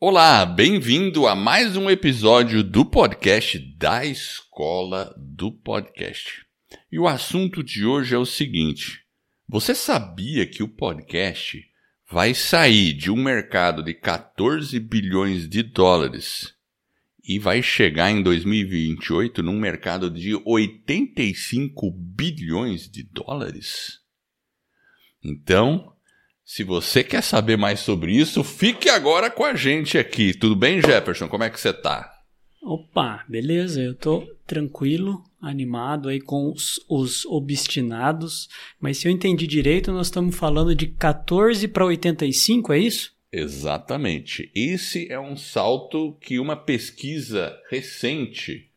Olá, bem-vindo a mais um episódio do podcast da Escola do Podcast. E o assunto de hoje é o seguinte: você sabia que o podcast vai sair de um mercado de 14 bilhões de dólares e vai chegar em 2028 num mercado de 85 bilhões de dólares? Então, se você quer saber mais sobre isso, fique agora com a gente aqui. Tudo bem, Jefferson? Como é que você tá? Opa, beleza, eu tô tranquilo, animado aí com os, os obstinados, mas se eu entendi direito, nós estamos falando de 14 para 85, é isso? Exatamente. Esse é um salto que uma pesquisa recente,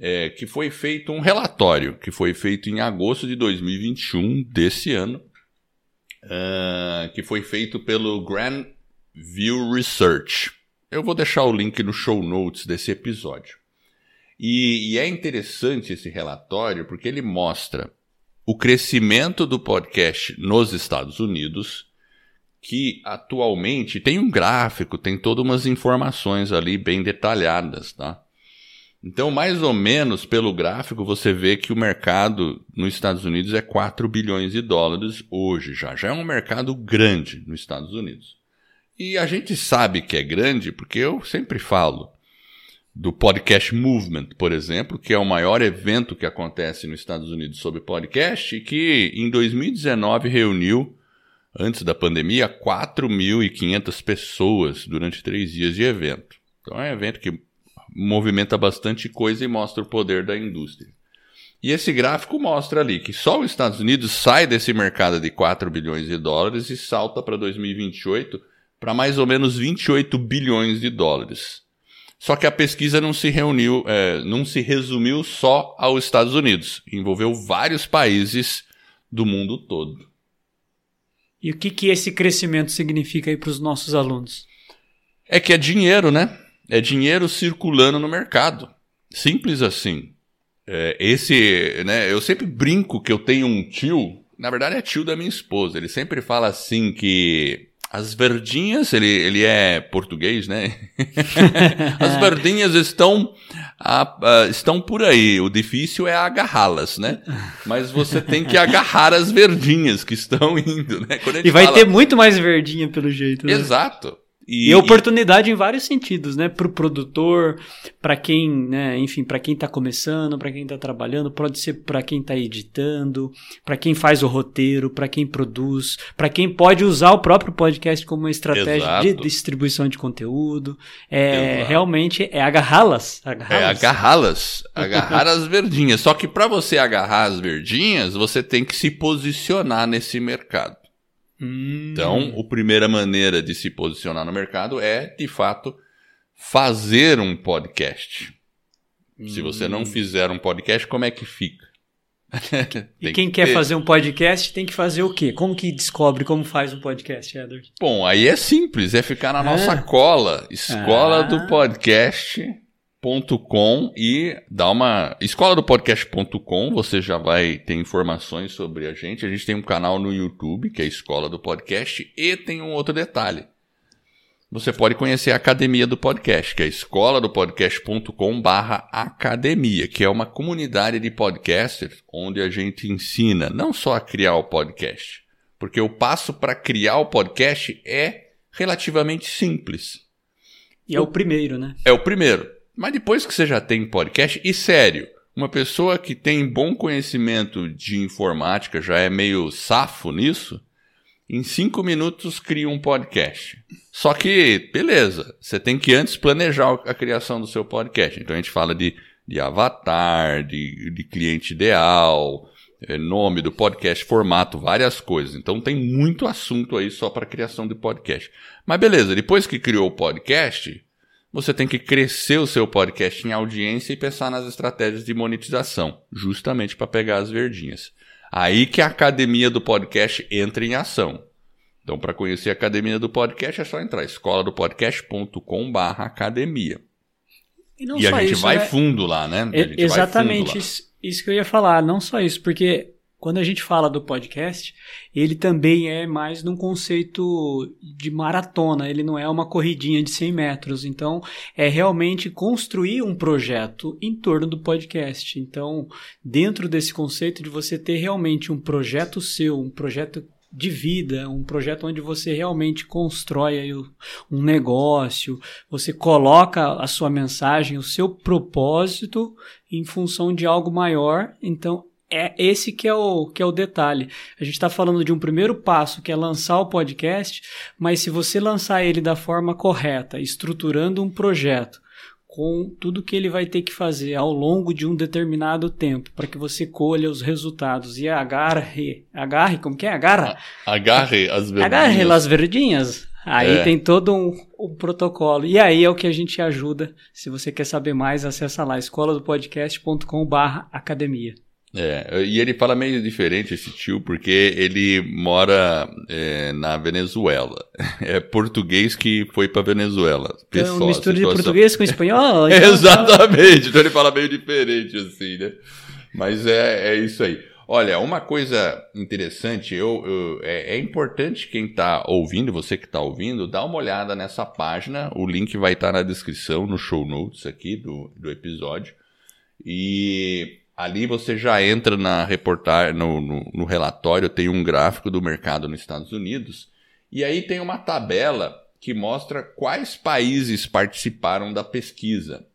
é, que foi feito um relatório, que foi feito em agosto de 2021 desse ano, uh, que foi feito pelo Grand View Research. Eu vou deixar o link no show notes desse episódio. E, e é interessante esse relatório porque ele mostra o crescimento do podcast nos Estados Unidos, que atualmente tem um gráfico, tem todas umas informações ali bem detalhadas, tá? Então, mais ou menos pelo gráfico, você vê que o mercado nos Estados Unidos é 4 bilhões de dólares hoje já. Já é um mercado grande nos Estados Unidos. E a gente sabe que é grande porque eu sempre falo do Podcast Movement, por exemplo, que é o maior evento que acontece nos Estados Unidos sobre podcast e que em 2019 reuniu, antes da pandemia, 4.500 pessoas durante três dias de evento. Então é um evento que movimenta bastante coisa e mostra o poder da indústria. E esse gráfico mostra ali que só os Estados Unidos sai desse mercado de 4 bilhões de dólares e salta para 2028 para mais ou menos 28 bilhões de dólares. Só que a pesquisa não se reuniu, é, não se resumiu só aos Estados Unidos, envolveu vários países do mundo todo. E o que, que esse crescimento significa aí para os nossos alunos? É que é dinheiro, né? É dinheiro circulando no mercado. Simples assim. É, esse, né? Eu sempre brinco que eu tenho um tio. Na verdade é tio da minha esposa. Ele sempre fala assim que as verdinhas, ele, ele é português, né? As verdinhas estão, estão por aí. O difícil é agarrá-las, né? Mas você tem que agarrar as verdinhas que estão indo, né? e vai fala... ter muito mais verdinha pelo jeito. Né? Exato. E, e oportunidade e... em vários sentidos, né? Para o produtor, para quem, né? Enfim, para quem está começando, para quem está trabalhando, pode ser para quem está editando, para quem faz o roteiro, para quem produz, para quem pode usar o próprio podcast como uma estratégia Exato. de distribuição de conteúdo. É Exato. realmente é agarrá-las. Agarrá é agarrá-las, agarrar as verdinhas. Só que para você agarrar as verdinhas, você tem que se posicionar nesse mercado. Hum. Então, a primeira maneira de se posicionar no mercado é, de fato, fazer um podcast. Hum. Se você não hum. fizer um podcast, como é que fica? e quem que quer fazer um podcast tem que fazer o quê? Como que descobre como faz um podcast, Edward? Bom, aí é simples, é ficar na nossa ah. cola, escola ah. do podcast podcast.com e dá uma escola do podcast.com, você já vai ter informações sobre a gente. A gente tem um canal no YouTube, que é a Escola do Podcast, e tem um outro detalhe. Você pode conhecer a Academia do Podcast, que é a escola do podcast.com/academia, que é uma comunidade de podcasters onde a gente ensina não só a criar o podcast, porque o passo para criar o podcast é relativamente simples. E é o primeiro, né? É o primeiro. Mas depois que você já tem podcast, e sério, uma pessoa que tem bom conhecimento de informática, já é meio safo nisso, em cinco minutos cria um podcast. Só que, beleza, você tem que antes planejar a criação do seu podcast. Então a gente fala de, de avatar, de, de cliente ideal, é, nome do podcast, formato, várias coisas. Então tem muito assunto aí só para criação de podcast. Mas beleza, depois que criou o podcast, você tem que crescer o seu podcast em audiência e pensar nas estratégias de monetização, justamente para pegar as verdinhas. Aí que a academia do podcast entra em ação. Então, para conhecer a academia do podcast, é só entrar escoladopodcast.com/academia. E, e a gente isso, vai né? fundo lá, né? exatamente lá. Isso, isso, que eu ia falar. Não só isso, porque quando a gente fala do podcast, ele também é mais num conceito de maratona, ele não é uma corridinha de 100 metros. Então, é realmente construir um projeto em torno do podcast. Então, dentro desse conceito de você ter realmente um projeto seu, um projeto de vida, um projeto onde você realmente constrói um negócio, você coloca a sua mensagem, o seu propósito em função de algo maior. Então, é esse que é o, que é o detalhe. A gente está falando de um primeiro passo, que é lançar o podcast, mas se você lançar ele da forma correta, estruturando um projeto, com tudo que ele vai ter que fazer ao longo de um determinado tempo para que você colha os resultados e agarre, agarre, como que é? Agarra? Agarre as verdinhas. Agarre as verdinhas. Aí é. tem todo um, um, protocolo. E aí é o que a gente ajuda. Se você quer saber mais, acessa lá escola do podcast.com/barra academia. É, e ele fala meio diferente esse tio, porque ele mora é, na Venezuela. É português que foi para Venezuela. Pessoal, então, mistura situação... de português com espanhol? Então... Exatamente, então ele fala meio diferente assim, né? Mas é, é isso aí. Olha, uma coisa interessante, eu, eu é, é, importante quem está ouvindo, você que está ouvindo, dá uma olhada nessa página. O link vai estar tá na descrição, no show notes aqui do, do episódio. E Ali você já entra na reportagem, no, no, no, relatório, tem um gráfico do mercado nos Estados Unidos, e aí tem uma tabela que mostra quais países participaram da pesquisa.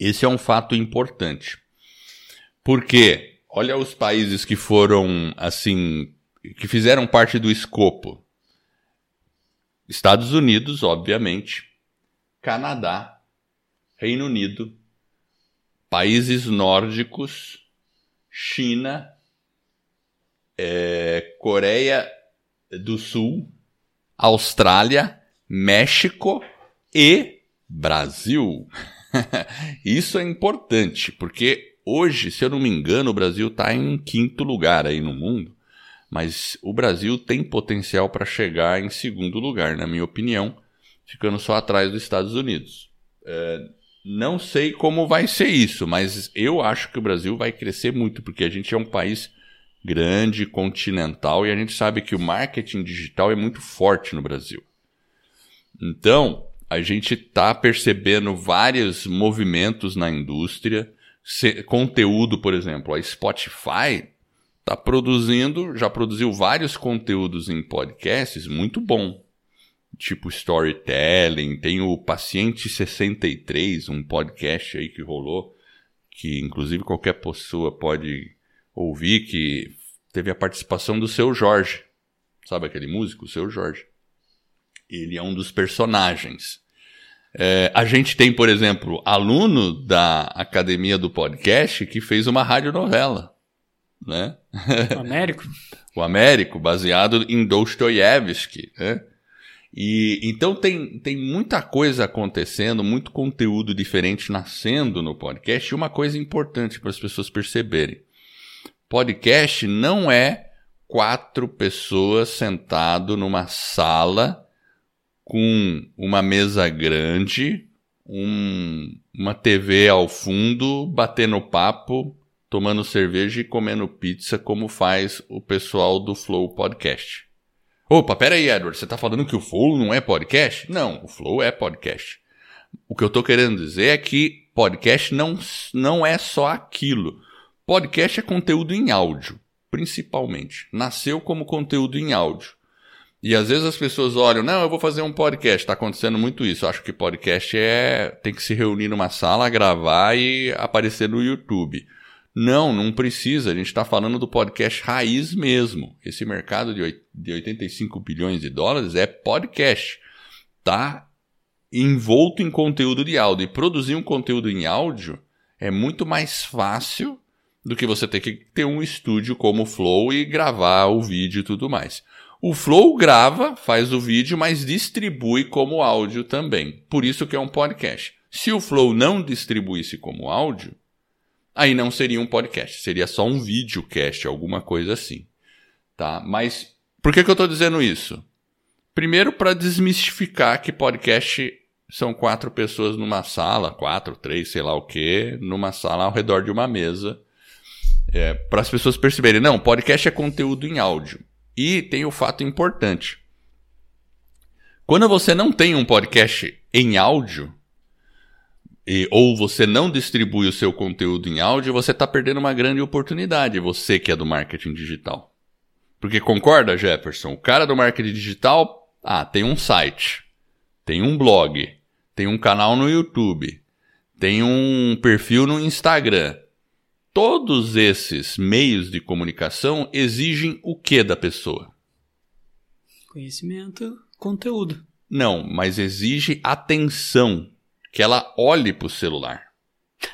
Esse é um fato importante. Porque, olha os países que foram, assim, que fizeram parte do escopo. Estados Unidos, obviamente, Canadá, Reino Unido, países nórdicos, China, é, Coreia do Sul, Austrália, México e Brasil. Isso é importante, porque hoje, se eu não me engano, o Brasil está em quinto lugar aí no mundo, mas o Brasil tem potencial para chegar em segundo lugar, na minha opinião, ficando só atrás dos Estados Unidos. É, não sei como vai ser isso, mas eu acho que o Brasil vai crescer muito, porque a gente é um país grande, continental, e a gente sabe que o marketing digital é muito forte no Brasil. Então, a gente está percebendo vários movimentos na indústria, conteúdo, por exemplo, a Spotify está produzindo, já produziu vários conteúdos em podcasts muito bom tipo storytelling, tem o Paciente 63, um podcast aí que rolou, que inclusive qualquer pessoa pode ouvir, que teve a participação do seu Jorge. Sabe aquele músico, o seu Jorge? Ele é um dos personagens. É, a gente tem, por exemplo, aluno da Academia do Podcast que fez uma radionovela. Né? O Américo? o Américo, baseado em Dostoiévski. Né? E então tem, tem muita coisa acontecendo, muito conteúdo diferente nascendo no podcast. E uma coisa importante para as pessoas perceberem: podcast não é quatro pessoas sentado numa sala com uma mesa grande, um, uma TV ao fundo, batendo papo, tomando cerveja e comendo pizza, como faz o pessoal do Flow Podcast. Opa, pera aí, Edward, você está falando que o Flow não é podcast? Não, o Flow é podcast. O que eu estou querendo dizer é que podcast não, não é só aquilo. Podcast é conteúdo em áudio, principalmente. Nasceu como conteúdo em áudio. E às vezes as pessoas olham, não, eu vou fazer um podcast. Está acontecendo muito isso. Eu acho que podcast é tem que se reunir numa sala, gravar e aparecer no YouTube. Não, não precisa. A gente está falando do podcast raiz mesmo. Esse mercado de 85 bilhões de dólares é podcast. Tá envolto em conteúdo de áudio. E produzir um conteúdo em áudio é muito mais fácil do que você ter que ter um estúdio como o Flow e gravar o vídeo e tudo mais. O Flow grava, faz o vídeo, mas distribui como áudio também. Por isso que é um podcast. Se o Flow não distribuísse como áudio, aí não seria um podcast, seria só um videocast, alguma coisa assim. Tá? Mas por que, que eu estou dizendo isso? Primeiro, para desmistificar que podcast são quatro pessoas numa sala, quatro, três, sei lá o quê, numa sala ao redor de uma mesa, É, para as pessoas perceberem, não, podcast é conteúdo em áudio. E tem o fato importante. Quando você não tem um podcast em áudio, e, ou você não distribui o seu conteúdo em áudio, você está perdendo uma grande oportunidade, você que é do marketing digital. Porque concorda, Jefferson? O cara do marketing digital, ah, tem um site, tem um blog, tem um canal no YouTube, tem um perfil no Instagram. Todos esses meios de comunicação exigem o que da pessoa? Conhecimento, conteúdo. Não, mas exige atenção, que ela olhe para o celular.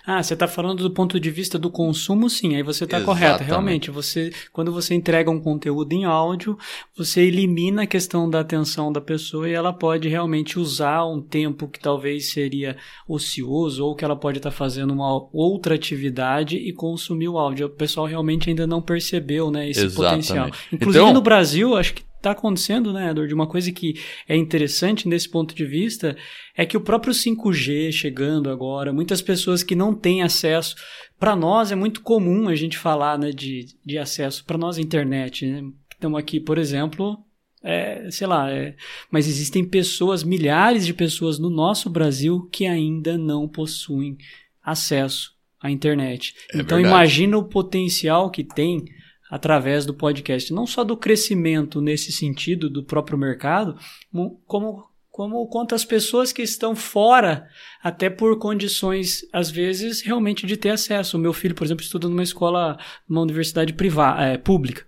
Ah, você está falando do ponto de vista do consumo, sim, aí você está correto. Realmente, você, quando você entrega um conteúdo em áudio, você elimina a questão da atenção da pessoa e ela pode realmente usar um tempo que talvez seria ocioso ou que ela pode estar tá fazendo uma outra atividade e consumir o áudio. O pessoal realmente ainda não percebeu né, esse Exatamente. potencial. Inclusive então, no Brasil, acho que está acontecendo, né, Edward? Uma coisa que é interessante nesse ponto de vista é que o próprio 5G chegando agora, muitas pessoas que não têm acesso. Para nós é muito comum a gente falar né, de, de acesso, para nós a internet. Né? Estamos aqui, por exemplo, é, sei lá, é, mas existem pessoas, milhares de pessoas no nosso Brasil que ainda não possuem acesso à internet. É então verdade. imagina o potencial que tem através do podcast, não só do crescimento nesse sentido do próprio mercado, como como quantas pessoas que estão fora, até por condições, às vezes, realmente de ter acesso. O meu filho, por exemplo, estuda numa escola, numa universidade privada, é, pública.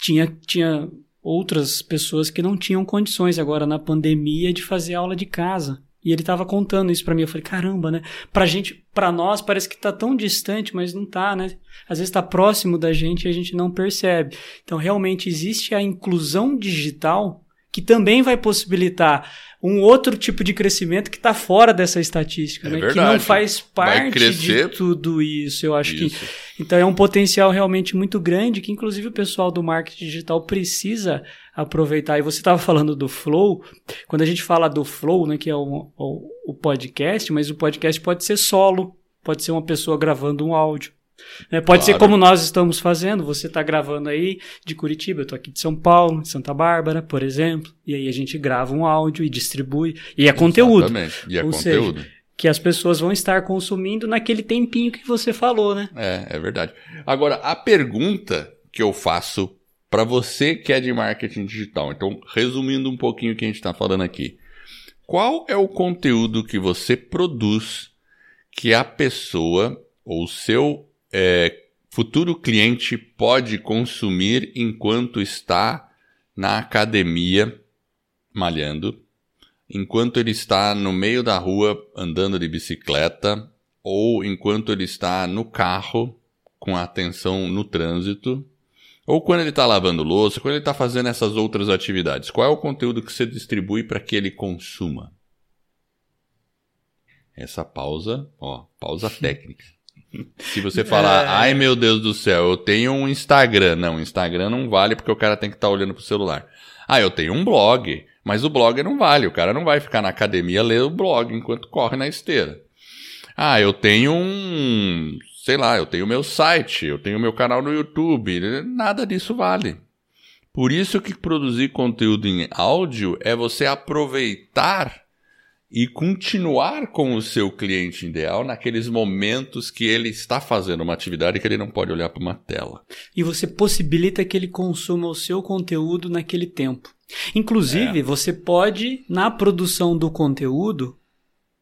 Tinha, tinha outras pessoas que não tinham condições agora na pandemia de fazer aula de casa. E ele estava contando isso para mim. Eu falei, caramba, né? Pra gente, para nós parece que tá tão distante, mas não tá, né? Às vezes está próximo da gente e a gente não percebe. Então, realmente existe a inclusão digital que também vai possibilitar um outro tipo de crescimento que está fora dessa estatística, é né? que não faz parte de tudo isso. Eu acho isso. que então é um potencial realmente muito grande que inclusive o pessoal do marketing digital precisa aproveitar. E você estava falando do flow, quando a gente fala do flow, né, que é o, o, o podcast, mas o podcast pode ser solo, pode ser uma pessoa gravando um áudio. Né? Pode claro. ser como nós estamos fazendo, você está gravando aí de Curitiba, eu estou aqui de São Paulo, de Santa Bárbara, por exemplo, e aí a gente grava um áudio e distribui, e é conteúdo. Exatamente, e é Ou conteúdo. Seja, que as pessoas vão estar consumindo naquele tempinho que você falou, né? É, é verdade. Agora, a pergunta que eu faço para você que é de marketing digital, então, resumindo um pouquinho o que a gente está falando aqui. Qual é o conteúdo que você produz que a pessoa ou o seu é, futuro cliente pode consumir enquanto está na academia malhando, enquanto ele está no meio da rua andando de bicicleta, ou enquanto ele está no carro com atenção no trânsito, ou quando ele está lavando louça, quando ele está fazendo essas outras atividades. Qual é o conteúdo que você distribui para que ele consuma? Essa pausa, ó, pausa técnica. Se você falar, é... ai meu Deus do céu, eu tenho um Instagram. Não, o Instagram não vale porque o cara tem que estar tá olhando pro celular. Ah, eu tenho um blog, mas o blog não vale. O cara não vai ficar na academia ler o blog enquanto corre na esteira. Ah, eu tenho um, sei lá, eu tenho meu site, eu tenho meu canal no YouTube. Nada disso vale. Por isso que produzir conteúdo em áudio é você aproveitar e continuar com o seu cliente ideal naqueles momentos que ele está fazendo uma atividade que ele não pode olhar para uma tela. E você possibilita que ele consuma o seu conteúdo naquele tempo. Inclusive, é. você pode, na produção do conteúdo,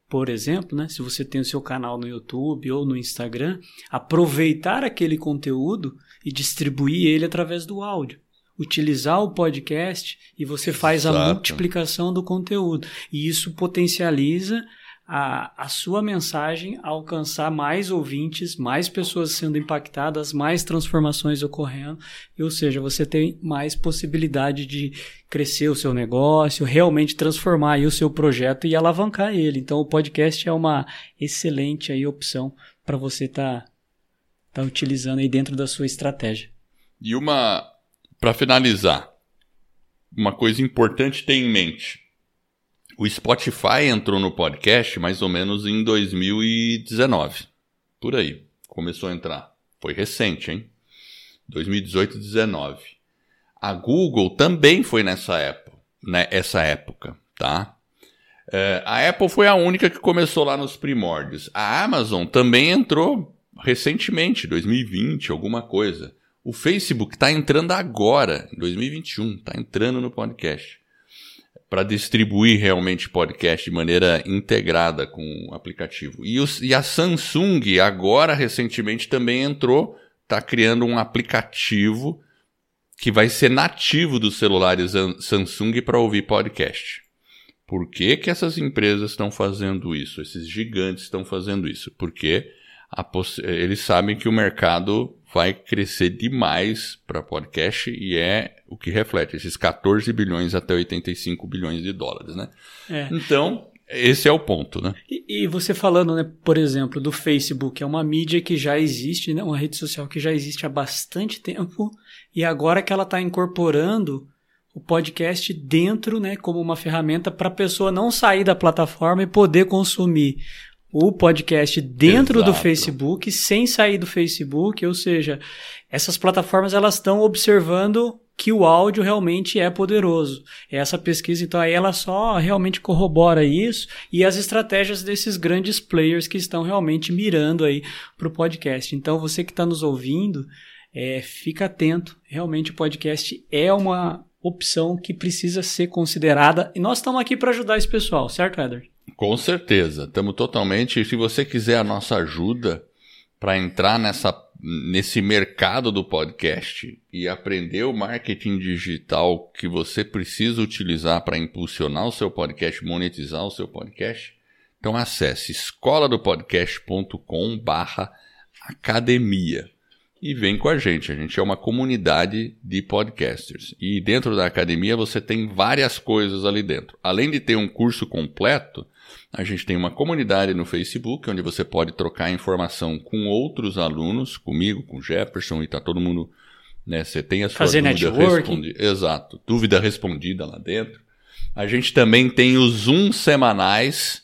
por exemplo, né, se você tem o seu canal no YouTube ou no Instagram, aproveitar aquele conteúdo e distribuir ele através do áudio utilizar o podcast e você faz Exato. a multiplicação do conteúdo. E isso potencializa a, a sua mensagem a alcançar mais ouvintes, mais pessoas sendo impactadas, mais transformações ocorrendo, ou seja, você tem mais possibilidade de crescer o seu negócio, realmente transformar o seu projeto e alavancar ele. Então, o podcast é uma excelente aí opção para você estar tá, tá utilizando aí dentro da sua estratégia. E uma para finalizar, uma coisa importante ter em mente. O Spotify entrou no podcast mais ou menos em 2019. Por aí. Começou a entrar. Foi recente, hein? 2018 19. A Google também foi nessa época, né, essa época, tá? É, a Apple foi a única que começou lá nos primórdios. A Amazon também entrou recentemente, 2020, alguma coisa. O Facebook está entrando agora, em 2021, está entrando no podcast. Para distribuir realmente podcast de maneira integrada com o aplicativo. E, os, e a Samsung, agora recentemente, também entrou, está criando um aplicativo que vai ser nativo dos celulares Samsung para ouvir podcast. Por que, que essas empresas estão fazendo isso? Esses gigantes estão fazendo isso? Porque eles sabem que o mercado vai crescer demais para podcast e é o que reflete esses 14 bilhões até 85 bilhões de dólares, né? É. Então, esse é o ponto, né? E, e, você falando, né, por exemplo, do Facebook, é uma mídia que já existe, né, uma rede social que já existe há bastante tempo e agora que ela está incorporando o podcast dentro, né, como uma ferramenta para a pessoa não sair da plataforma e poder consumir o podcast dentro Exato. do Facebook, sem sair do Facebook, ou seja, essas plataformas elas estão observando que o áudio realmente é poderoso. Essa pesquisa, então, aí ela só realmente corrobora isso e as estratégias desses grandes players que estão realmente mirando aí para o podcast. Então, você que está nos ouvindo, é, fica atento. Realmente o podcast é uma opção que precisa ser considerada e nós estamos aqui para ajudar esse pessoal, certo, Eder? Com certeza, estamos totalmente. Se você quiser a nossa ajuda para entrar nessa, nesse mercado do podcast e aprender o marketing digital que você precisa utilizar para impulsionar o seu podcast, monetizar o seu podcast, então acesse escola do podcast.com/academia e vem com a gente. A gente é uma comunidade de podcasters. E dentro da academia você tem várias coisas ali dentro. Além de ter um curso completo, a gente tem uma comunidade no Facebook onde você pode trocar informação com outros alunos, comigo, com Jefferson, e tá todo mundo. Né, você tem a sua Fazer dúvida respondida. Exato, dúvida respondida lá dentro. A gente também tem os Zoom semanais,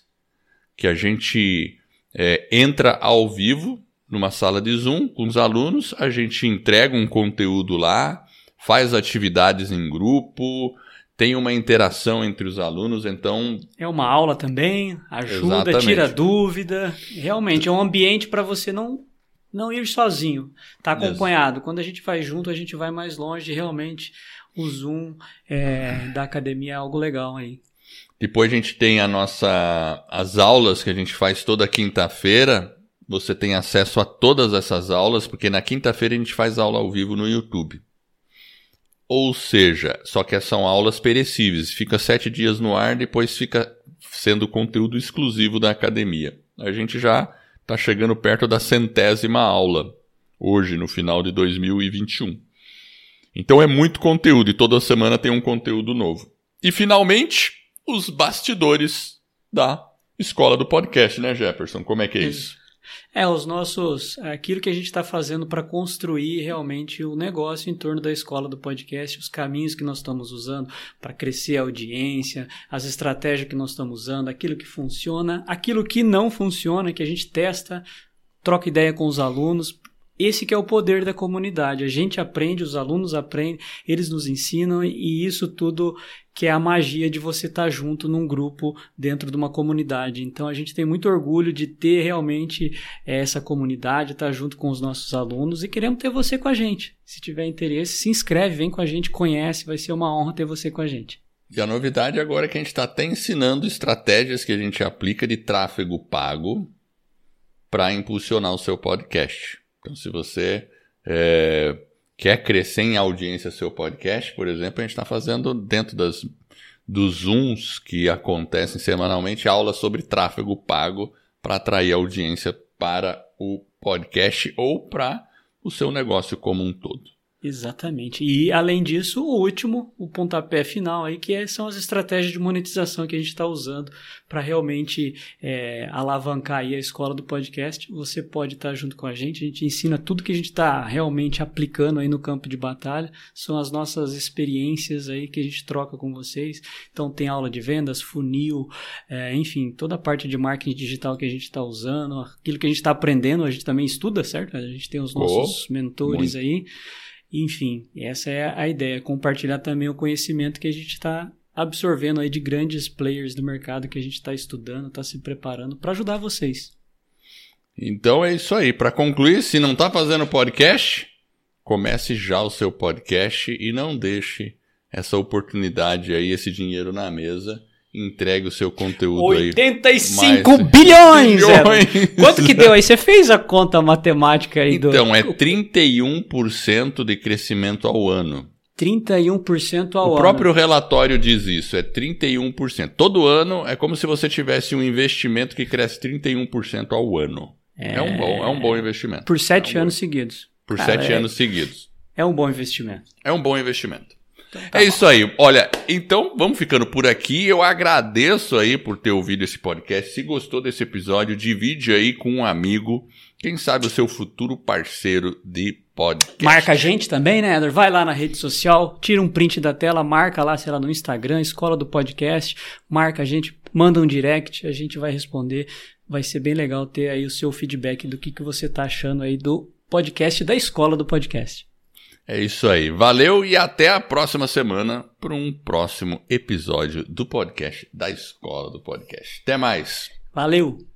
que a gente é, entra ao vivo numa sala de Zoom com os alunos, a gente entrega um conteúdo lá, faz atividades em grupo, tem uma interação entre os alunos, então. É uma aula também, ajuda, Exatamente. tira dúvida. Realmente, é um ambiente para você não, não ir sozinho, tá acompanhado. Quando a gente vai junto, a gente vai mais longe. Realmente, o Zoom é, da academia é algo legal aí. Depois a gente tem a nossa, as aulas que a gente faz toda quinta-feira. Você tem acesso a todas essas aulas, porque na quinta-feira a gente faz aula ao vivo no YouTube. Ou seja, só que são aulas perecíveis, fica sete dias no ar, depois fica sendo conteúdo exclusivo da academia. A gente já está chegando perto da centésima aula, hoje, no final de 2021. Então é muito conteúdo e toda semana tem um conteúdo novo. E finalmente, os bastidores da escola do podcast, né, Jefferson? Como é que é isso? É, os nossos. aquilo que a gente está fazendo para construir realmente o negócio em torno da escola do podcast, os caminhos que nós estamos usando para crescer a audiência, as estratégias que nós estamos usando, aquilo que funciona, aquilo que não funciona, que a gente testa, troca ideia com os alunos, esse que é o poder da comunidade. A gente aprende, os alunos aprendem, eles nos ensinam e isso tudo que é a magia de você estar junto num grupo dentro de uma comunidade. Então a gente tem muito orgulho de ter realmente eh, essa comunidade, estar junto com os nossos alunos e queremos ter você com a gente. Se tiver interesse, se inscreve, vem com a gente, conhece, vai ser uma honra ter você com a gente. E a novidade agora é que a gente está até ensinando estratégias que a gente aplica de tráfego pago para impulsionar o seu podcast. Então, se você é, quer crescer em audiência seu podcast, por exemplo, a gente está fazendo dentro das, dos Zooms que acontecem semanalmente aulas sobre tráfego pago para atrair audiência para o podcast ou para o seu negócio como um todo. Exatamente. E além disso, o último, o pontapé final aí, que é, são as estratégias de monetização que a gente está usando para realmente é, alavancar aí a escola do podcast. Você pode estar tá junto com a gente, a gente ensina tudo que a gente está realmente aplicando aí no campo de batalha. São as nossas experiências aí que a gente troca com vocês. Então tem aula de vendas, funil, é, enfim, toda a parte de marketing digital que a gente está usando, aquilo que a gente está aprendendo, a gente também estuda, certo? A gente tem os nossos oh, mentores muito. aí. Enfim, essa é a ideia, compartilhar também o conhecimento que a gente está absorvendo aí de grandes players do mercado que a gente está estudando, está se preparando para ajudar vocês. Então é isso aí. Para concluir, se não está fazendo podcast, comece já o seu podcast e não deixe essa oportunidade aí, esse dinheiro na mesa entregue o seu conteúdo 85 aí. 85 bilhões! bilhões. Quanto que deu aí? Você fez a conta matemática aí então, do... Então, é 31% de crescimento ao ano. 31% ao ano. O próprio relatório diz isso, é 31%. Todo ano é como se você tivesse um investimento que cresce 31% ao ano. É... é, um bom, é um bom investimento. Por sete é um anos bom... seguidos. Por Cara, sete é... anos seguidos. É um bom investimento. É um bom investimento. Então, tá é bom. isso aí. Olha, então vamos ficando por aqui. Eu agradeço aí por ter ouvido esse podcast. Se gostou desse episódio, divide aí com um amigo. Quem sabe o seu futuro parceiro de podcast. Marca a gente também, né, Eder? Vai lá na rede social, tira um print da tela, marca lá, sei lá, no Instagram, Escola do Podcast, marca a gente, manda um direct, a gente vai responder. Vai ser bem legal ter aí o seu feedback do que, que você tá achando aí do podcast da Escola do Podcast. É isso aí. Valeu e até a próxima semana para um próximo episódio do podcast da Escola do Podcast. Até mais. Valeu!